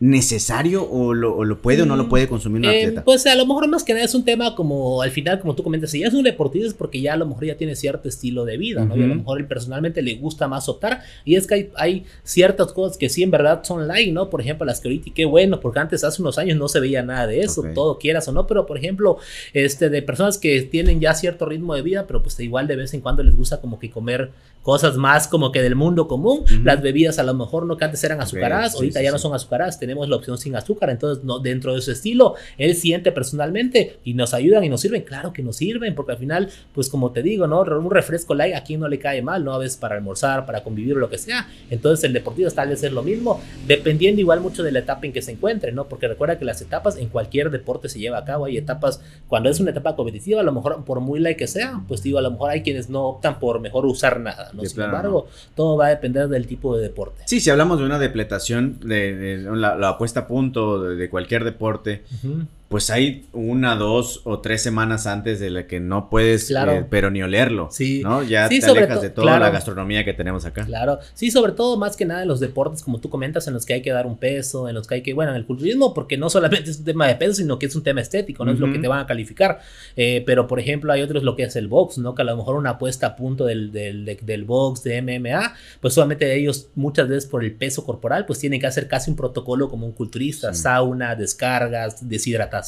necesario o lo, puede o no lo mm, puede consumir un eh, atleta? pues a lo mejor más que nada es un tema como al final, como tú comentas, si ya es un deportista es porque ya a lo mejor ya tiene cierto estilo de vida, ¿no? Y a lo mejor él personalmente le gusta más optar. Y es que hay, ciertas cosas que sí en verdad son light, ¿no? Por ejemplo, las que ahorita, qué bueno, porque antes hace unos años no se veía nada de eso, todo quieras o no, pero por ejemplo, este, de personas que tienen ya cierto ritmo de vida, pero pues igual de vez en cuando les gusta como que comer cosas más como que del mundo común. Las bebidas a lo mejor no que antes eran azucaradas, ahorita ya no son azucaradas, tenemos la opción sin azúcar, entonces no, dentro de su estilo, él siente personalmente y nos ayudan y nos sirven, claro que nos sirven, porque al final, pues como te digo, ¿no? Un refresco light a quien no le cae mal, ¿no? A veces para almorzar, para convivir o lo que sea, entonces el deportivo tal vez es lo mismo, dependiendo igual mucho de la etapa en que se encuentre, ¿no? Porque recuerda que las etapas en cualquier deporte se lleva a cabo, hay etapas, cuando es una etapa competitiva, a lo mejor por muy light que sea, pues digo, a lo mejor hay quienes no optan por mejor usar nada, sin embargo, todo va a depender del tipo de deporte. Sí, si hablamos de una depletación, de, la, la, apuesta a punto de, cualquier deporte, pues hay una, dos o tres semanas antes de la que no puedes, eh, pero ni olerlo. Sí. ¿no? Ya te alejas de toda la gastronomía que tenemos acá. Claro. Sí, sobre todo más que nada en los deportes, como tú comentas, en los que hay que dar un peso, en los que hay que, bueno, en el culturismo, porque no solamente es un tema de peso, sino que es un tema estético, no es lo que te van a calificar. Eh, pero, por ejemplo, hay otros lo que es el box, ¿no? Que a lo mejor una apuesta a punto del, del, del box, de MMA, pues solamente ellos muchas veces por el peso corporal, pues tienen que hacer casi un protocolo como un culturista, sauna, descargas, deshidratación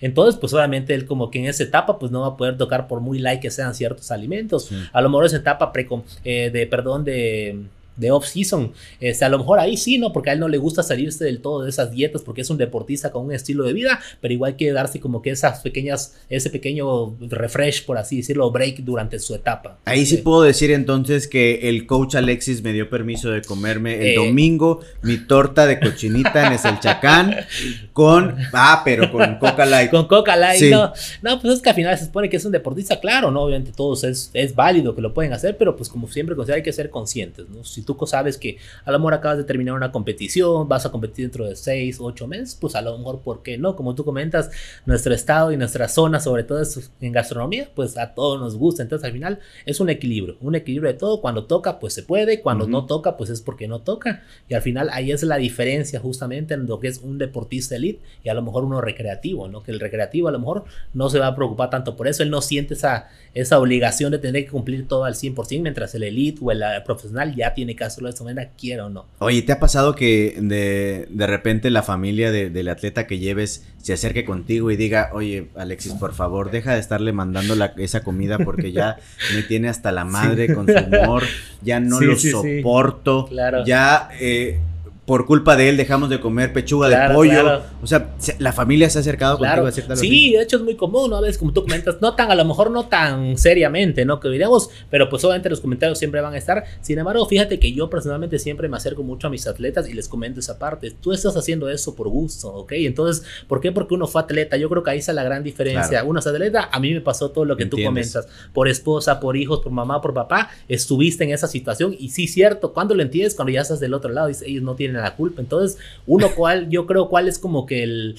entonces, pues obviamente él como que en esa etapa, pues no va a poder tocar por muy light que sean ciertos alimentos. A lo mejor esa etapa pre eh, de, perdón, de de off-season. Este, a lo mejor ahí sí, ¿no? Porque a él no le gusta salirse del todo de esas dietas porque es un deportista con un estilo de vida, pero igual que darse como que esas pequeñas, ese pequeño refresh, por así decirlo, break durante su etapa. Ahí sí puedo decir entonces que el coach Alexis me dio permiso de comerme el eh. domingo mi torta de cochinita en el chacán con, ah, pero con Coca Light. Con Coca Light, no. No, pues es que al final se supone que es un deportista, claro, ¿no? Obviamente todos es, es válido que lo pueden hacer, pero pues como siempre, hay que ser conscientes, ¿no? Si tú sabes que a lo mejor acabas de terminar una competición, vas a competir dentro de 6, 8 meses, pues a lo mejor, ¿por qué no? Como tú comentas, nuestro estado y nuestra zona, sobre todo en gastronomía, pues a todos nos gusta. Entonces al final es un equilibrio, un equilibrio de todo. Cuando toca, pues se puede, cuando no toca, pues es porque no toca. Y al final ahí es la diferencia justamente en lo que es un deportista elite y a lo mejor uno recreativo, ¿no? Que el recreativo a lo mejor no se va a preocupar tanto por eso, él no siente esa, esa obligación de tener que cumplir todo al 100%, mientras el elite o el profesional ya tiene que hacerlo de esta manera, quiera o no. Oye, ¿te ha pasado que de, de repente la familia del atleta que lleves se acerque contigo y diga, oye, Alexis, por favor, deja de estarle mandando la, esa comida porque ya me tiene hasta la madre con su humor, ya no lo soporto, claro. ya... Eh, por culpa de él dejamos de comer pechuga de pollo. O sea, la familia se ha acercado contigo a cierta Sí, de hecho es muy común, ¿no? A veces, como tú comentas, no tan, a lo mejor no tan seriamente, ¿no? Que diríamos, pero pues obviamente los comentarios siempre van a estar. Sin embargo, fíjate que yo personalmente siempre me acerco mucho a mis atletas y les comento esa parte. Tú estás haciendo eso por gusto, ¿ok? Entonces, ¿por qué? Porque uno fue atleta. Yo creo que ahí está la gran diferencia. Uno es atleta, a mí me pasó todo lo que tú comentas. Por esposa, por hijos, por mamá, por papá, estuviste en esa situación. Y sí, cierto, cuando lo entiendes, cuando ya estás del otro lado, ellos no tienen la culpa. Entonces, uno cual, yo creo cuál es como que el,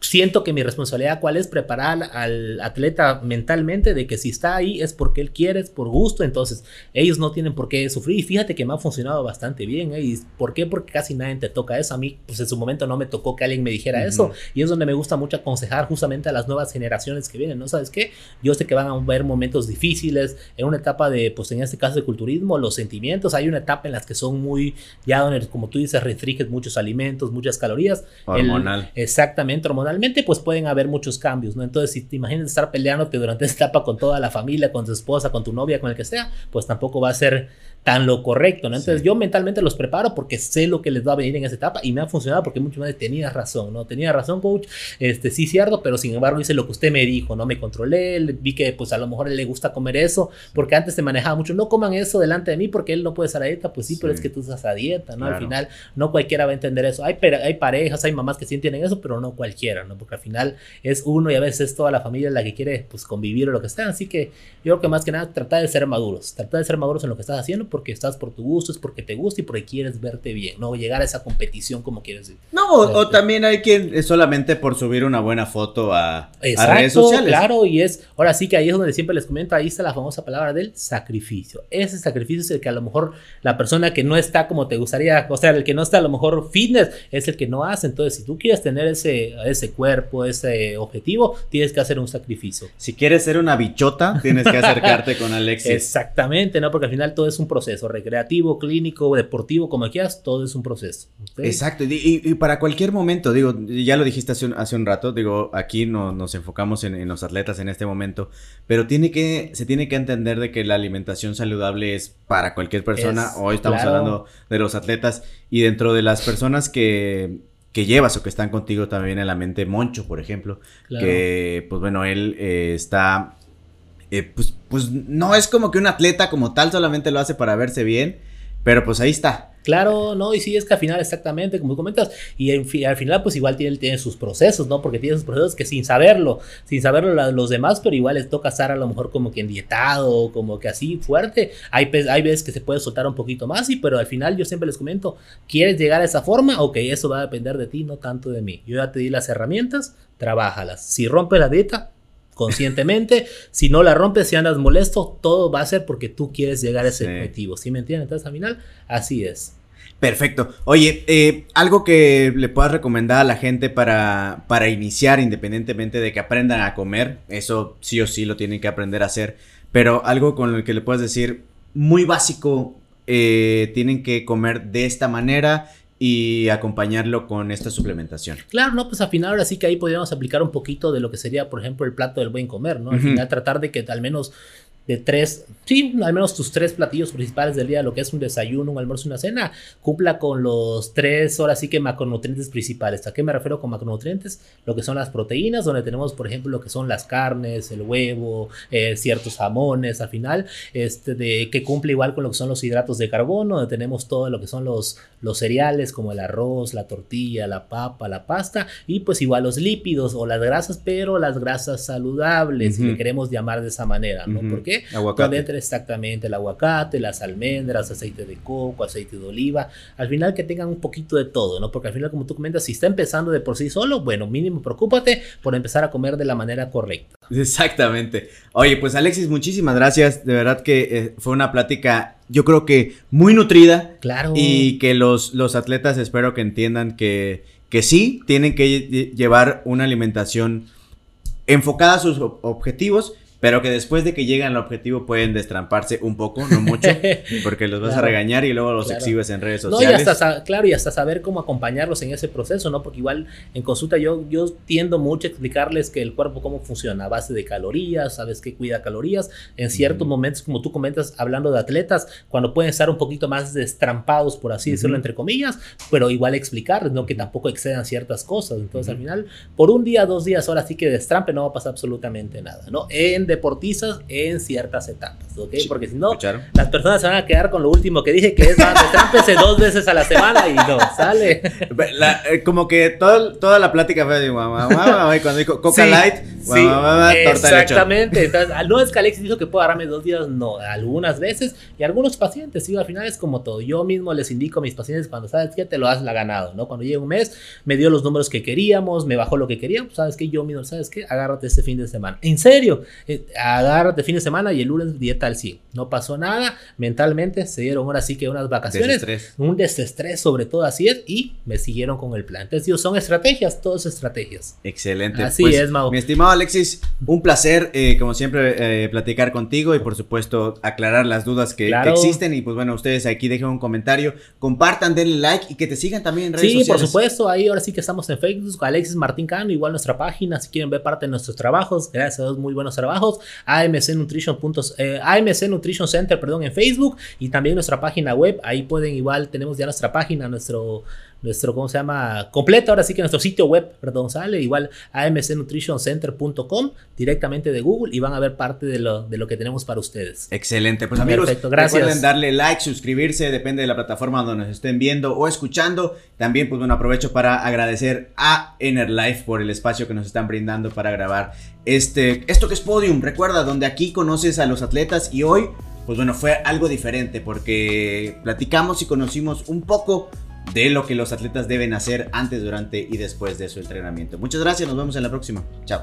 siento que mi responsabilidad cuál es preparar al atleta mentalmente de que si está ahí es porque él quiere, es por gusto, entonces ellos no tienen por qué sufrir y fíjate que me ha funcionado bastante bien, ¿eh? ¿y por qué? Porque casi nadie te toca eso, a mí pues en su momento no me tocó que alguien me dijera eso y es donde me gusta mucho aconsejar justamente a las nuevas generaciones que vienen, ¿no? ¿Sabes qué? Yo sé que van a haber momentos difíciles en una etapa de, pues en este caso de culturismo, los sentimientos, hay una etapa en las que son muy, ya donde como tú dices, restringes muchos alimentos, muchas calorías. Hormonal. exactamente, hormonal pues pueden haber muchos cambios, ¿no? Entonces, si te imaginas estar peleándote durante esta etapa con toda la familia, con tu esposa, con tu novia, con el que sea, pues tampoco va a ser tan lo correcto, ¿no? Entonces yo mentalmente los preparo porque sé lo que les va a venir en esa etapa y me ha funcionado porque muchas veces tenía razón, ¿no? Tenía razón, coach, este sí cierto, pero sin embargo hice lo que usted me dijo, no me controlé, vi que pues a lo mejor él le gusta comer eso, porque antes se manejaba mucho, no coman eso delante de mí porque él no puede estar a dieta, pues sí, pero es que tú estás a dieta, ¿no? Al final no cualquiera va a entender eso. Hay, hay parejas, hay mamás que sí entienden eso, pero no cualquiera, ¿no? Porque al final es uno y a veces es toda la familia la que quiere pues convivir o lo que sea, así que yo creo que más que nada tratar de ser maduros, tratar de ser maduros en lo que estás haciendo porque estás por tu gusto, es porque te gusta y porque quieres verte bien, no llegar a esa competición como quieres decir. O, también hay quien es solamente por subir una buena foto a, redes sociales. Claro, y es, ahora sí que ahí es donde siempre les comento, ahí está la famosa palabra del sacrificio. Ese sacrificio es el que a lo mejor la persona que no está como te gustaría, o sea, el que no está a lo mejor fitness, es el que no hace. Entonces, si tú quieres tener ese, ese cuerpo, ese objetivo, tienes que hacer un sacrificio. Si quieres ser una bichota, tienes que acercarte con Alexis. Exactamente, ¿no? Porque al final todo es un proceso recreativo, clínico, deportivo, como quieras, todo es un proceso. Exacto, y, para cualquier momento, digo, ya lo dijiste hace un, hace un rato, digo, aquí no, nos enfocamos en, los atletas en este momento, pero tiene que, se tiene que entender de que la alimentación saludable es para cualquier persona. Hoy estamos hablando de los atletas y dentro de las personas que, que llevas o que están contigo también en la mente Moncho, por ejemplo, que pues bueno, él eh, está eh, pues, pues no es como que un atleta como tal solamente lo hace para verse bien. Pero pues ahí está. Claro, no, y sí, es que al final, exactamente, como comentas, y al final, pues igual tiene, tiene sus procesos, ¿no? Porque tiene sus procesos que sin saberlo, sin saberlo los demás, pero igual les toca estar a lo mejor como que endietado, como que así fuerte. Hay, hay veces que se puede soltar un poquito más, sí, pero al final yo siempre les comento, ¿quieres llegar a esa forma? Ok, eso va a depender de ti, no tanto de mí. Yo ya te di las herramientas, trabájalas. Si rompe la dieta, conscientemente. si no la rompes, si andas molesto, todo va a ser porque tú quieres llegar a ese objetivo. ¿Sí me entienden? Entonces, al final, así es. Perfecto. Oye, eh, algo que le puedas recomendar a la gente para, para iniciar, independientemente de que aprendan a comer, eso sí o sí lo tienen que aprender a hacer, pero algo con lo que le puedas decir muy básico, eh, tienen que comer de esta manera y acompañarlo con esta suplementación. Claro, no, pues al final ahora sí que ahí podríamos aplicar un poquito de lo que sería, por ejemplo, el plato del buen comer, ¿no? Al final tratar de que al menos de tres, sí, al menos tus tres platillos principales del día, lo que es un desayuno, un almuerzo y una cena, cumpla con los tres, horas sí que macronutrientes principales. ¿A qué me refiero con macronutrientes? Lo que son las proteínas, donde tenemos, por ejemplo, lo que son las carnes, el huevo, eh, ciertos jamones, al final, este, de, que cumple igual con lo que son los hidratos de carbono, donde tenemos todo lo que son los, los cereales, como el arroz, la tortilla, la papa, la pasta, y pues igual los lípidos o las grasas, pero las grasas saludables, si le queremos llamar de esa manera, ¿no? ¿Por qué? Aguacate. exactamente el aguacate, las almendras, aceite de coco, aceite de oliva. Al final que tengan un poquito de todo, ¿no? Porque al final, como tú comentas, si está empezando de por sí solo, bueno, mínimo preocúpate por empezar a comer de la manera correcta. Exactamente. Oye, pues Alexis, muchísimas gracias. De verdad que eh, fue una plática, yo creo que muy nutrida. Claro. Y que los, los atletas espero que entiendan que, que sí, tienen que llevar una alimentación enfocada a sus objetivos pero que después de que llegan al objetivo pueden destramparse un poco, no mucho, porque los vas a regañar y luego los exhibes en redes sociales. No, y hasta, claro, y hasta saber cómo acompañarlos en ese proceso, ¿no? Porque igual en consulta yo, yo tiendo mucho a explicarles que el cuerpo cómo funciona, a base de calorías, sabes que cuida calorías, en ciertos momentos, como tú comentas, hablando de atletas, cuando pueden estar un poquito más destrampados, por así decirlo, entre comillas, pero igual explicarles, ¿no? Que tampoco excedan ciertas cosas. Entonces, al final, por un día, dos días, ahora sí que destrampe, no va a pasar absolutamente nada, ¿no? En deportistas en ciertas etapas, ¿ok? Porque si no, las personas se van a quedar con lo último que dije, que es, trámpese dos veces a la semana y no, sale. Eh, como que toda la plática fue de mamá, mamá, cuando dijo Coca Light, sí, exactamente. Entonces, no es que Alex dijo que puedo agarrarme dos días, no, algunas veces y algunos pacientes, sí, al final es como todo. Yo mismo les indico a mis pacientes cuando sabes que te lo has la ganado, ¿no? Cuando llega un mes, me dio los números que queríamos, me bajó lo que queríamos, sabes que yo mismo, sabes que agárrate este fin de semana. En serio, eh, agárrate fin de semana y el lunes dieta al 100. No pasó nada, mentalmente se dieron ahora sí que unas vacaciones, un desestrés sobre todo así es, y me siguieron con el plan. Entonces, son estrategias, todas estrategias. Excelente. Así pues, es, Mau. Mi estimado Alexis, un placer, eh, como siempre, eh, platicar contigo y por supuesto aclarar las dudas que, existen. Y pues bueno, ustedes aquí dejen un comentario, compartan, denle like y que te sigan también en redes sociales. Sí, por supuesto, ahí ahora sí que estamos en Facebook, Alexis Martín Cano, igual nuestra página, si quieren ver parte de nuestros trabajos, gracias a Dios, muy buenos trabajos. AMC Nutrition, eh, AMC Nutrition Center, perdón, en Facebook y también nuestra página web. Ahí pueden igual, tenemos ya nuestra página, nuestro nuestro, ¿cómo se llama? Completo, ahora sí que nuestro sitio web, perdón, sale igual amcnutritioncenter.com directamente de Google y van a ver parte de lo, de lo que tenemos para ustedes. Excelente, pues amigos, Perfecto, gracias. recuerden darle like, suscribirse, depende de la plataforma donde nos estén viendo o escuchando. También, pues bueno, aprovecho para agradecer a Enerlife por el espacio que nos están brindando para grabar este, esto que es Podium, recuerda, donde aquí conoces a los atletas y hoy pues bueno, fue algo diferente porque platicamos y conocimos un poco de lo que los atletas deben hacer antes, durante y después de su entrenamiento. Muchas gracias, nos vemos en la próxima. Chao.